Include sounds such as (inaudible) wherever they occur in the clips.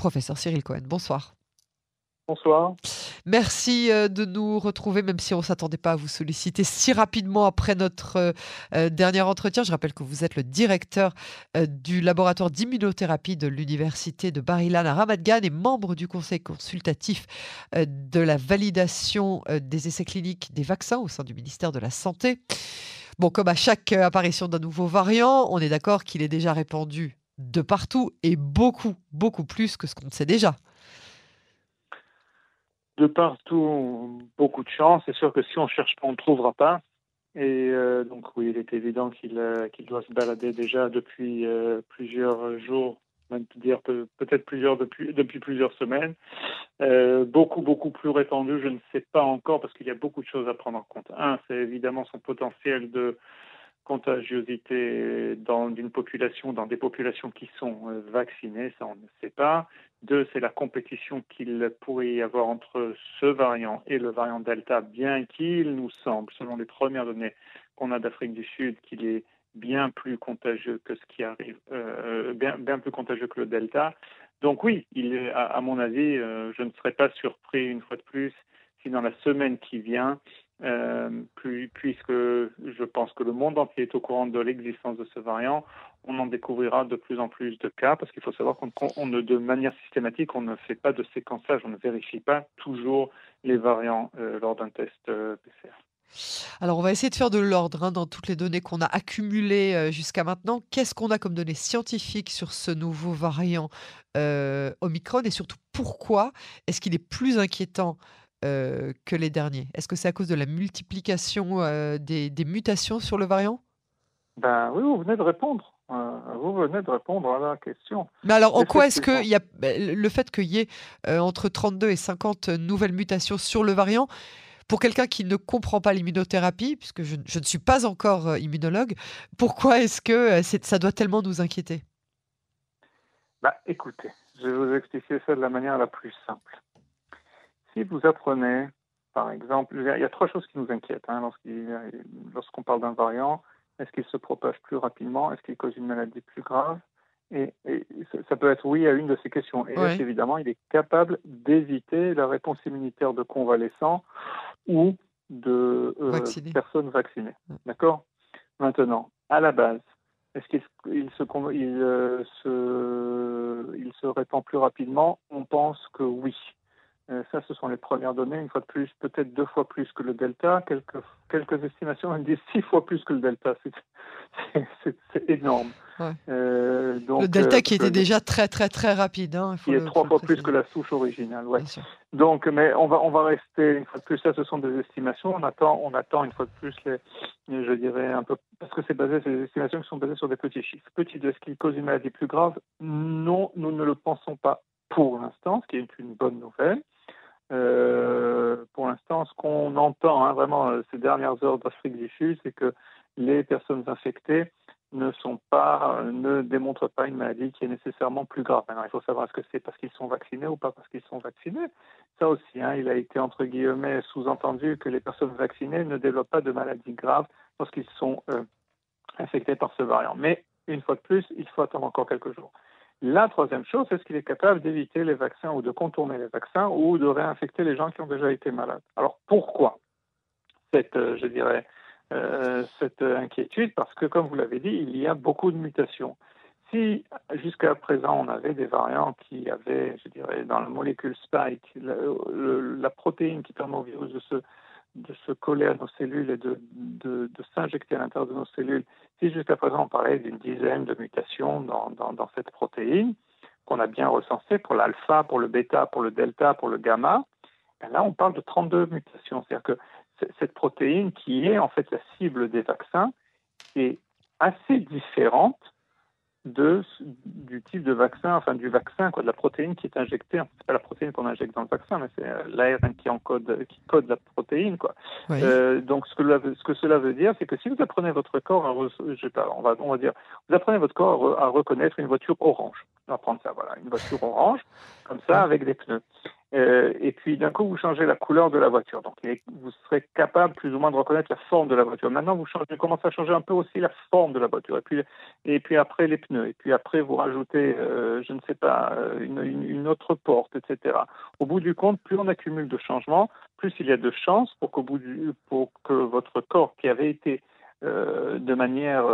Professeur Cyril Cohen, bonsoir. Bonsoir. Merci euh, de nous retrouver, même si on ne s'attendait pas à vous solliciter si rapidement après notre euh, euh, dernier entretien. Je rappelle que vous êtes le directeur du laboratoire d'immunothérapie de l'Université de Bar-Ilan à Ramat Gan et membre du conseil consultatif de la validation des essais cliniques des vaccins au sein du ministère de la Santé. Bon, comme à chaque apparition d'un nouveau variant, on est d'accord qu'il est déjà répandu de partout et beaucoup, beaucoup plus que ce qu'on sait déjà de partout, beaucoup de chance. C'est sûr que si on cherche pas, on ne trouvera pas. Et euh, donc oui, il est évident qu'il euh, doit se balader déjà depuis euh, plusieurs jours, même peut-être plusieurs depuis plusieurs semaines. beaucoup, beaucoup plus répandu, je ne sais pas encore, parce qu'il y a beaucoup de choses à prendre en compte. Un, c'est évidemment son potentiel de contagiosité dans des populations qui sont euh, vaccinées, ça on ne sait pas. Deux, c'est la compétition qu'il pourrait y avoir entre ce variant et le variant Delta, bien qu'il nous semble, selon les premières données qu'on a d'Afrique du Sud, qu'il est bien plus contagieux que ce qui arrive, euh, bien, bien plus contagieux que le Delta. Donc oui, à, mon avis, euh, je ne serais pas surpris une fois de plus si dans la semaine qui vient, euh, puisque je pense que le monde entier est au courant de l'existence de ce variant, on en découvrira de plus en plus de cas, parce qu'il faut savoir qu'on ne, de manière systématique, on ne fait pas de séquençage, on ne vérifie pas toujours les variants euh, lors d'un test euh, PCR. Alors, on va essayer de faire de l'ordre hein, dans toutes les données qu'on a accumulées jusqu'à maintenant. Qu'est-ce qu'on a comme données scientifiques sur ce nouveau variant Omicron et surtout pourquoi est-ce qu'il est plus inquiétant euh, que les derniers? Est-ce que c'est à cause de la multiplication euh, des, mutations sur le variant? Ben oui, vous venez de répondre. Euh, vous venez de répondre à la question. Mais alors, en quoi est-ce que y a, ben, le fait qu'il y ait entre 32 et 50 nouvelles mutations sur le variant, pour quelqu'un qui ne comprend pas l'immunothérapie, puisque je, ne suis pas encore immunologue, pourquoi est-ce que ça doit tellement nous inquiéter? Bah, Écoutez, je vais vous expliquer ça de la manière la plus simple. Si vous apprenez, par exemple, il y a trois choses qui nous inquiètent hein, lorsqu'on parle d'un variant. Est-ce qu'il se propage plus rapidement? Est-ce qu'il cause une maladie plus grave? Et, ça peut être oui à une de ces questions. Et évidemment, il est capable d'éviter la réponse immunitaire de convalescents ou de euh, personnes vaccinées. D'accord? Maintenant, à la base, est-ce qu'il se, il, euh, se, il se répand plus rapidement? On pense que oui. Euh, ça, ce sont les premières données. Une fois de plus, peut-être deux fois plus que le delta. Quelques, quelques estimations disent six fois plus que le delta. C'est énorme. Euh, donc, le delta euh, qui était déjà très très très rapide. Hein, il est trois fois plus que la souche originale. Ouais. Donc, mais on va on va rester une fois de plus. Ça, ce sont des estimations. On attend on attend une fois de plus les, je dirais un peu parce que c'est basé ces estimations qui sont basées sur des petits chiffres. Petit, est-ce qu'il cause une maladie plus grave Non, nous ne le pensons pas pour l'instant, ce qui est une bonne nouvelle. Euh, pour l'instant, ce qu'on entend hein, vraiment euh, ces dernières heures d'Afrique du Sud, c'est que les personnes infectées ne sont pas, euh, ne démontrent pas une maladie qui est nécessairement plus grave. Maintenant, il faut savoir est-ce que c'est parce qu'ils sont vaccinés ou pas parce qu'ils sont vaccinés. Ça aussi, hein, il a été entre guillemets sous-entendu que les personnes vaccinées ne développent pas de maladies graves lorsqu'ils sont infectés par ce variant. Mais une fois de plus, il faut attendre encore quelques jours. La troisième chose, est-ce qu'il est capable d'éviter les vaccins ou de contourner les vaccins ou de réinfecter les gens qui ont déjà été malades? Alors pourquoi cette, euh, je dirais, euh, cette inquiétude? Parce que, comme vous l'avez dit, il y a beaucoup de mutations. Si jusqu'à présent on avait des variants qui avaient, je dirais, dans la molécule spike, la protéine qui permet au virus de se de se coller à nos cellules et de, de, s'injecter à l'intérieur de nos cellules. Si jusqu'à présent on parlait d'une dizaine de mutations dans, dans, cette protéine, qu'on a bien recensées pour l'alpha, pour le bêta, pour le delta, pour le gamma, ben là on parle de 32 mutations. C'est-à-dire que cette protéine qui est en fait la cible des vaccins est assez différente de, du type de vaccin, enfin du vaccin, quoi, de la protéine qui est injectée. C'est pas la protéine qu'on injecte dans le vaccin, mais c'est euh, l'ARN qui encode, qui code la protéine, quoi. Euh, donc ce que, ce que cela veut dire, c'est que si vous apprenez votre corps à, je sais pas, on va, on va dire, vous apprenez votre corps à, reconnaître une voiture orange. On va prendre ça, voilà, une voiture orange, comme ça, avec des pneus. Euh, et puis d'un coup, vous changez la couleur de la voiture. Donc vous serez capable plus ou moins de reconnaître la forme de la voiture. Maintenant, vous, changez, commencez à changer un peu aussi la forme de la voiture. Et puis, et puis après les pneus. Et puis après, vous rajoutez, euh, je ne sais pas, euh, une, une, autre porte, etc. Au bout du compte, plus on accumule de changements, plus il y a de chances pour, qu'au bout du, pour que votre corps, qui avait été de manière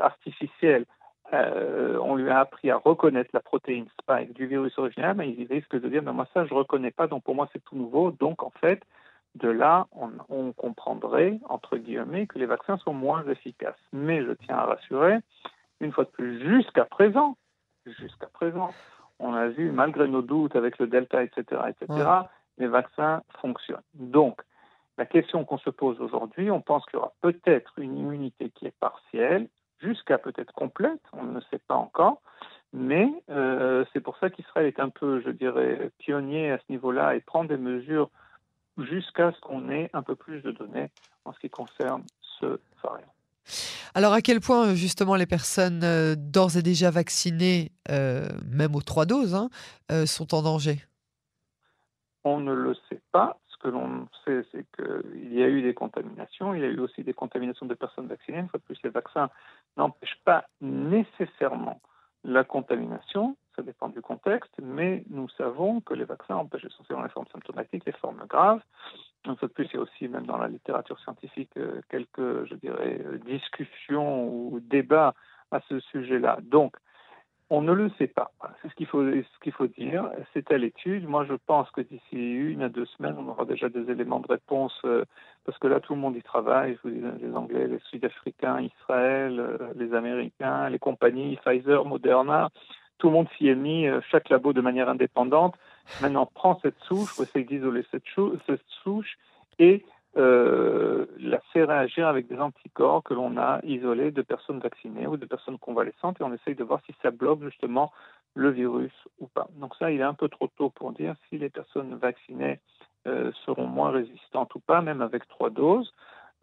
artificielle euh, on lui a appris à reconnaître la protéine spike du virus original, mais il risque de dire, mais moi ça je ne reconnais pas, donc pour moi c'est tout nouveau. Donc en fait, de là, on, comprendrait, entre guillemets, que les vaccins sont moins efficaces. Mais je tiens à rassurer, une fois de plus, jusqu'à présent, jusqu'à présent, on a vu, malgré nos doutes avec le Delta, etc., etc., les vaccins fonctionnent. Donc, la question qu'on se pose aujourd'hui, on pense qu'il y aura peut-être une immunité qui est partielle, jusqu'à peut-être complète, on ne sait pas encore, mais euh, c'est pour ça qu'Israël est un peu, je dirais, pionnier à ce niveau-là et prend des mesures jusqu'à ce qu'on ait un peu plus de données en ce qui concerne ce variant. Alors à quel point justement les personnes euh, d'ores et déjà vaccinées, euh, même aux trois doses, hein, sont en danger? On ne le sait pas que l'on sait, c'est qu'il y a eu des contaminations, il y a eu aussi des contaminations de personnes vaccinées. Une fois de plus, les vaccins n'empêchent pas nécessairement la contamination, ça dépend du contexte, mais nous savons que les vaccins empêchent essentiellement les formes symptomatiques, les formes graves. Une fois de plus, il y a aussi, même dans la littérature scientifique, euh, quelques, je dirais, euh, discussions ou débats à ce sujet-là. Donc, on ne le sait pas. C'est ce qu'il faut, dire. C'est à l'étude. Moi, je pense que d'ici une à deux semaines, on aura déjà des éléments de réponse euh, parce que là, tout le monde y travaille. Je vous dis, les Anglais, les Sud-Africains, Israël, euh, les Américains, les compagnies, Pfizer, Moderna. Tout le monde s'y est mis, euh, chaque labo de manière indépendante. Maintenant, prend cette souche, essaye d'isoler cette, cette souche et euh, la fait réagir avec des anticorps que l'on a isolés de personnes vaccinées ou de personnes convalescentes et on essaye de voir si ça bloque justement le virus ou pas. Donc ça, il est un peu trop tôt pour dire si les personnes vaccinées euh, seront moins résistantes ou pas, même avec trois doses.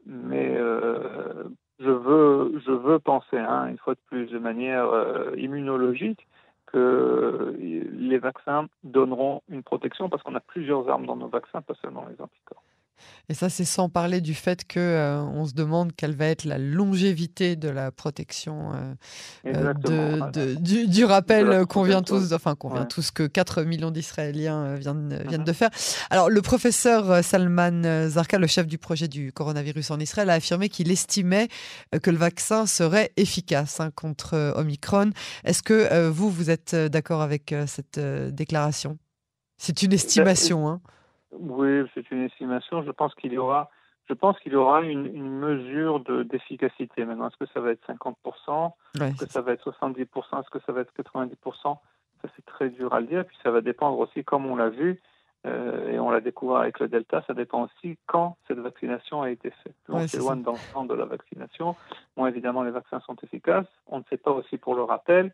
Mais euh, je, veux, je veux penser, hein, une fois de plus, de manière immunologique, que les vaccins donneront une protection parce qu'on a plusieurs armes dans nos vaccins, pas seulement les anticorps. Et ça, c'est sans parler du fait que euh, on se demande quelle va être la longévité de la protection euh, euh, de, du, rappel qu'on vient tous, enfin qu'on vient tous que 4 millions d'Israéliens viennent, viennent de faire. Alors, le professeur Salman Zarka, le chef du projet du coronavirus en Israël, a affirmé qu'il estimait que le vaccin serait efficace hein, contre Omicron. Est-ce que vous, vous êtes d'accord avec cette déclaration? C'est une estimation. Hein. Oui, c'est une estimation. Je pense qu'il y aura, je pense qu'il y aura une, une mesure d'efficacité. Maintenant, est-ce que ça va être 50% Est-ce que ça va être 70% Est-ce que ça va être 90% Ça, c'est très dur à le dire. Puis ça va dépendre aussi, comme on l'a vu, euh, et on l'a découvert avec le Delta, ça dépend aussi quand cette vaccination a été faite. on s'éloigne dans le temps de la vaccination. Bon, évidemment, les vaccins sont efficaces. On ne sait pas aussi pour le rappel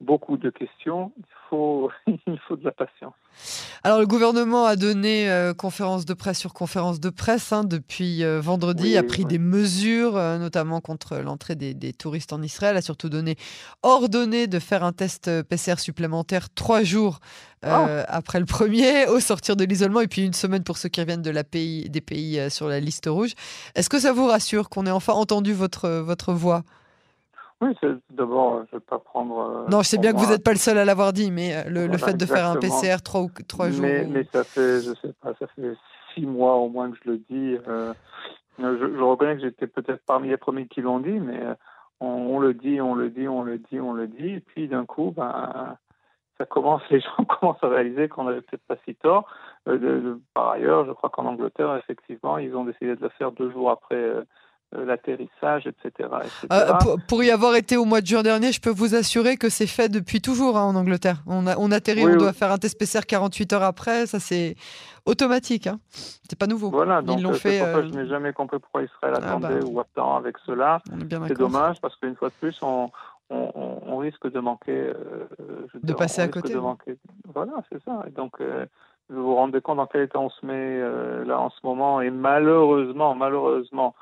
beaucoup de questions. Il faut, (laughs) il faut de la patience. Alors, le gouvernement a donné euh, conférence de presse sur conférence de presse hein, depuis euh, vendredi, a pris des mesures, euh, notamment contre l'entrée des, touristes en Israël, a surtout donné ordonné de faire un test PCR supplémentaire trois jours ah. après le premier, (laughs) au sortir de l'isolement, et puis une semaine pour ceux qui reviennent de la pays, des pays sur la liste rouge. Est-ce que ça vous rassure qu'on ait enfin entendu votre, votre voix? Oui, d'abord, je ne vais pas prendre. Euh, non, je sais bien que vous n'êtes pas le seul à l'avoir dit, mais euh, le, fait de faire un PCR trois ou trois jours. Mais, ça fait, je sais pas, ça fait six mois au moins que je le dis. Euh, je, reconnais que j'étais peut-être parmi les premiers qui l'ont dit, mais on, le dit, on le dit, on le dit, on le dit, et puis d'un coup, ben, ça commence, (laughs) les gens commencent à réaliser qu'on n'avait peut-être pas si tort. par ailleurs, je crois qu'en Angleterre, effectivement, ils ont décidé de le faire deux jours après euh, l'atterrissage, etc. Euh, pour, y avoir été au mois de juin dernier, je peux vous assurer que c'est fait depuis toujours hein, en Angleterre. On, a, on atterrit, on doit faire un test PCR 48 heures après, ça c'est automatique. Hein. C'est pas nouveau. Voilà, donc euh, fait. je n'ai jamais compris pourquoi Israël ah, attendait bah. ou attend avec cela. C'est dommage parce qu'une fois de plus, on, on, risque de manquer. de passer à côté. Voilà, c'est ça. Et donc, vous vous rendez compte dans quel état on se met là en ce moment. Et malheureusement, malheureusement,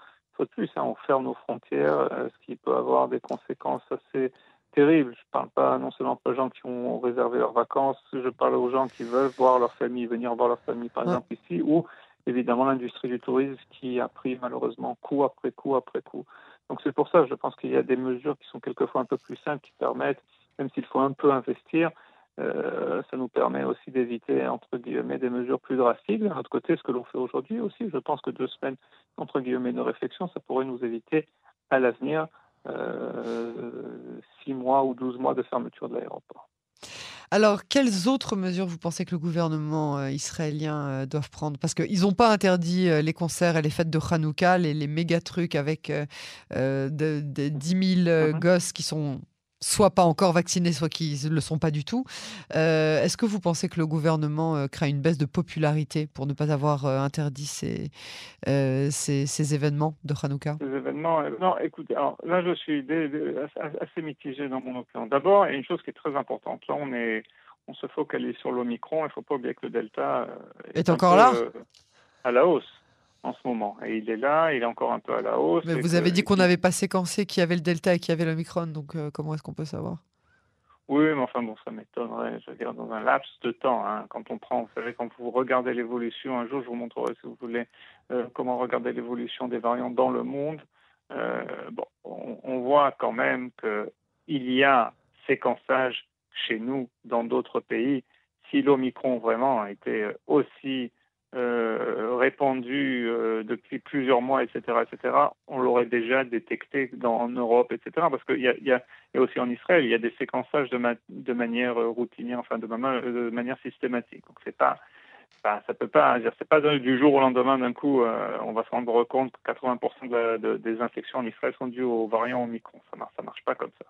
de plus, hein, on ferme nos frontières, euh, ce qui peut avoir des conséquences assez terrible. Je ne parle pas non seulement aux gens qui ont réservé leurs vacances, je parle aux gens qui veulent voir leur famille, venir voir leur famille, par exemple ici, ou évidemment l'industrie du tourisme qui a pris malheureusement coup après coup après coup. Donc c'est pour ça, je pense qu'il y a des mesures qui sont quelquefois un peu plus simples, qui permettent, même s'il faut un peu investir, euh, ça nous permet aussi d'éviter, entre guillemets, des mesures plus drastiques. D'un autre côté, ce que l'on fait aujourd'hui aussi, je pense que deux semaines, entre guillemets, de réflexion, ça pourrait nous éviter à l'avenir euh, six mois ou douze mois de fermeture de l'aéroport. Alors, quelles autres mesures vous pensez que le gouvernement euh, israélien euh, doit prendre? Parce qu'ils n'ont pas interdit les concerts et les fêtes de Hanouka, les, méga trucs avec de, 10 000 mhm. gosses qui sont soit pas encore vaccinés, soit qui ne le sont pas du tout. Euh, est-ce que vous pensez que le gouvernement euh, crée une baisse de popularité pour ne pas avoir euh, interdit ces, ces, événements de Hanouka? Ces événements, non, écoutez, là je suis assez mitigé dans mon opinion. D'abord, il y a une chose qui est très importante. Là, on, est, on se focalise sur l'Omicron. Il ne faut pas oublier que le Delta est, encore là? À la hausse en ce moment. Et il est là, il est encore un peu à la hausse. Mais vous avez dit qu'on n'avait pas séquencé qu'il y avait le Delta et qu'il y avait l'Omicron, donc euh, comment est-ce qu'on peut savoir? Oui, mais enfin bon, ça m'étonnerait, je veux dire, dans un laps de temps. Hein, quand on prend, vous savez, quand vous regardez l'évolution, un jour je vous montrerai si vous voulez euh, comment regarder l'évolution des variants dans le monde. Euh, bon, on, on, voit quand même qu'il y a séquençage chez nous, dans d'autres pays. Si l'Omicron vraiment a été aussi euh, répandu euh, depuis plusieurs mois, etc., etc., on l'aurait déjà détecté dans, en Europe, etc. Parce qu'il y a, aussi en Israël, il y a des séquençages de, manière routinière, enfin de, manière systématique. Donc c'est pas, ça peut pas, c'est pas du jour au lendemain d'un coup, euh, on va se rendre compte que 80% de, des infections en Israël sont dues aux variants Omicron. Ça ça marche pas comme ça.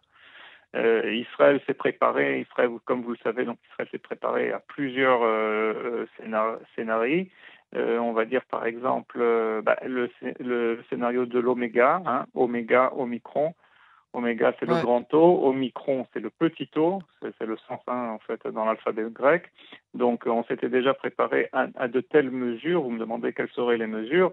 Euh, Israël s'est préparé, Israël, comme vous le savez, donc Israël s'est préparé à plusieurs euh, euh scénarios. Euh, on va dire par exemple bah, le, le, scénario de l'oméga, hein, oméga, omicron. Oméga, c'est le grand O, omicron, c'est le petit o, c'est le sens hein, en fait dans l'alphabet grec. Donc on s'était déjà préparé à, à, de telles mesures. Vous me demandez quelles seraient les mesures.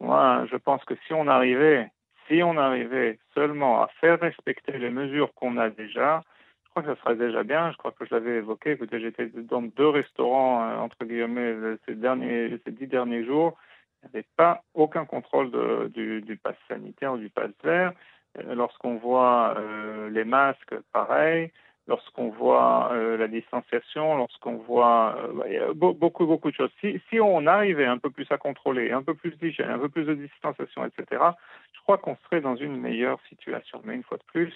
Moi, je pense que si on arrivait si on arrivait seulement à faire respecter les mesures qu'on a déjà, je crois que ça serait déjà bien. Je crois que je l'avais évoqué. J'étais dans deux restaurants, euh, entre guillemets, ces, derniers, ces dix derniers jours. Il n'y avait pas aucun contrôle du, du pass sanitaire ou du pass vert. Euh, lorsqu'on voit euh, les masques, pareil lorsqu'on voit euh, la distanciation, lorsqu'on voit euh, beaucoup, beaucoup de choses. Si, on arrivait un peu plus à contrôler, un peu plus d'hygiène, un peu plus de distanciation, etc., je crois qu'on serait dans une meilleure situation. Mais une fois de plus,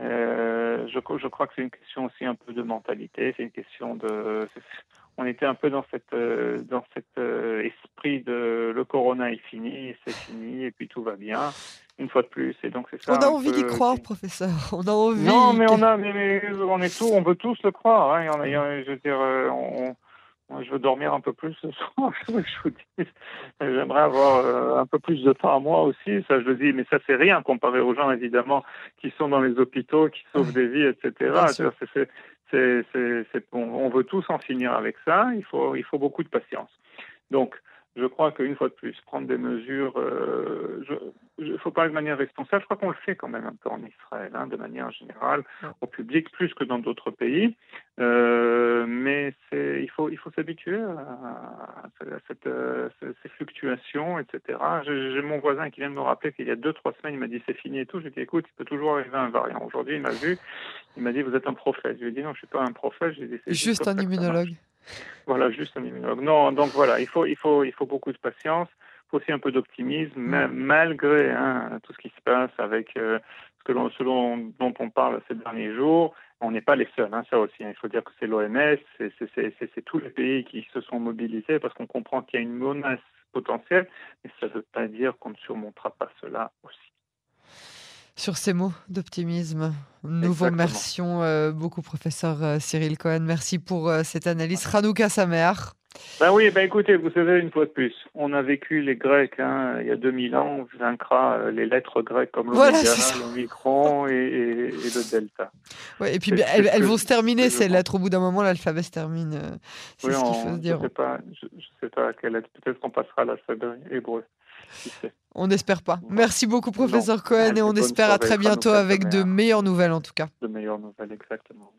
euh, je, crois que c'est une question aussi un peu de mentalité, c'est une question de... On était un peu dans cette dans cet esprit de le corona est fini, c'est fini et puis tout va bien une fois de plus. Et donc c'est ça. On a envie d'y croire, professeur. On a envie. Non, mais on a, mais, on est tout, on veut tous le croire. Hein. je veux dire, euh, on, je veux dormir un peu plus ce soir. (laughs) je vous dis, j'aimerais avoir euh, un peu plus de temps à moi aussi. Ça, je le dis, mais ça c'est rien comparé aux gens évidemment qui sont dans les hôpitaux, qui sauvent des vies, etc. C'est, c'est, on veut tous en finir avec ça. Il faut, il faut beaucoup de patience. Donc, je crois qu'une fois de plus, prendre des mesures, euh, il faut parler de manière responsable. Je crois qu'on le fait quand même un peu en Israël, hein, de manière générale, au public, plus que dans d'autres pays. Euh, mais il faut, il faut s'habituer à, cette, euh, ces fluctuations, etc. J'ai mon voisin qui vient de me rappeler qu'il y a deux, trois semaines, il m'a dit c'est fini et tout. J'ai dit écoute, il peut toujours arriver un variant. Aujourd'hui, il m'a vu, il m'a dit vous êtes un prophète. Je lui ai dit non, je suis pas un prophète. Dit, juste un immunologue. Voilà, juste un immunologue. Non, donc voilà, il faut, il faut, il faut beaucoup de patience. Il faut aussi un peu d'optimisme, mm. malgré hein, tout ce qui se passe avec euh, ce, que l'on, dont on parle ces derniers jours. On n'est pas les seuls, hein, ça aussi. Hein. Il faut dire que c'est l'OMS, c'est, tous les pays qui se sont mobilisés parce qu'on comprend qu'il y a une menace potentielle, mais ça ne veut pas dire qu'on ne surmontera pas cela aussi. Sur ces mots d'optimisme, nous vous remercions euh, beaucoup, professeur euh, Cyril Cohen. Merci pour euh, cette analyse. Ranouka Samer. Ben oui, ben écoutez, vous savez, une fois de plus, on a vécu les Grecs hein, il y a 2000 ans, on vaincra les lettres grecques comme l'oméga, l'omicron et, et, le delta. Ouais, et puis elles, vont se terminer, ces lettres. Au bout d'un moment, l'alphabet se termine. C'est ce qu'il faut se dire. Je ne sais pas, je, sais pas à quelle lettre. Peut-être qu'on passera à l'alphabet hébreu. On n'espère pas. Merci beaucoup, professeur Cohen, et on espère à très bientôt avec de meilleures nouvelles en tout cas. De meilleures nouvelles, exactement.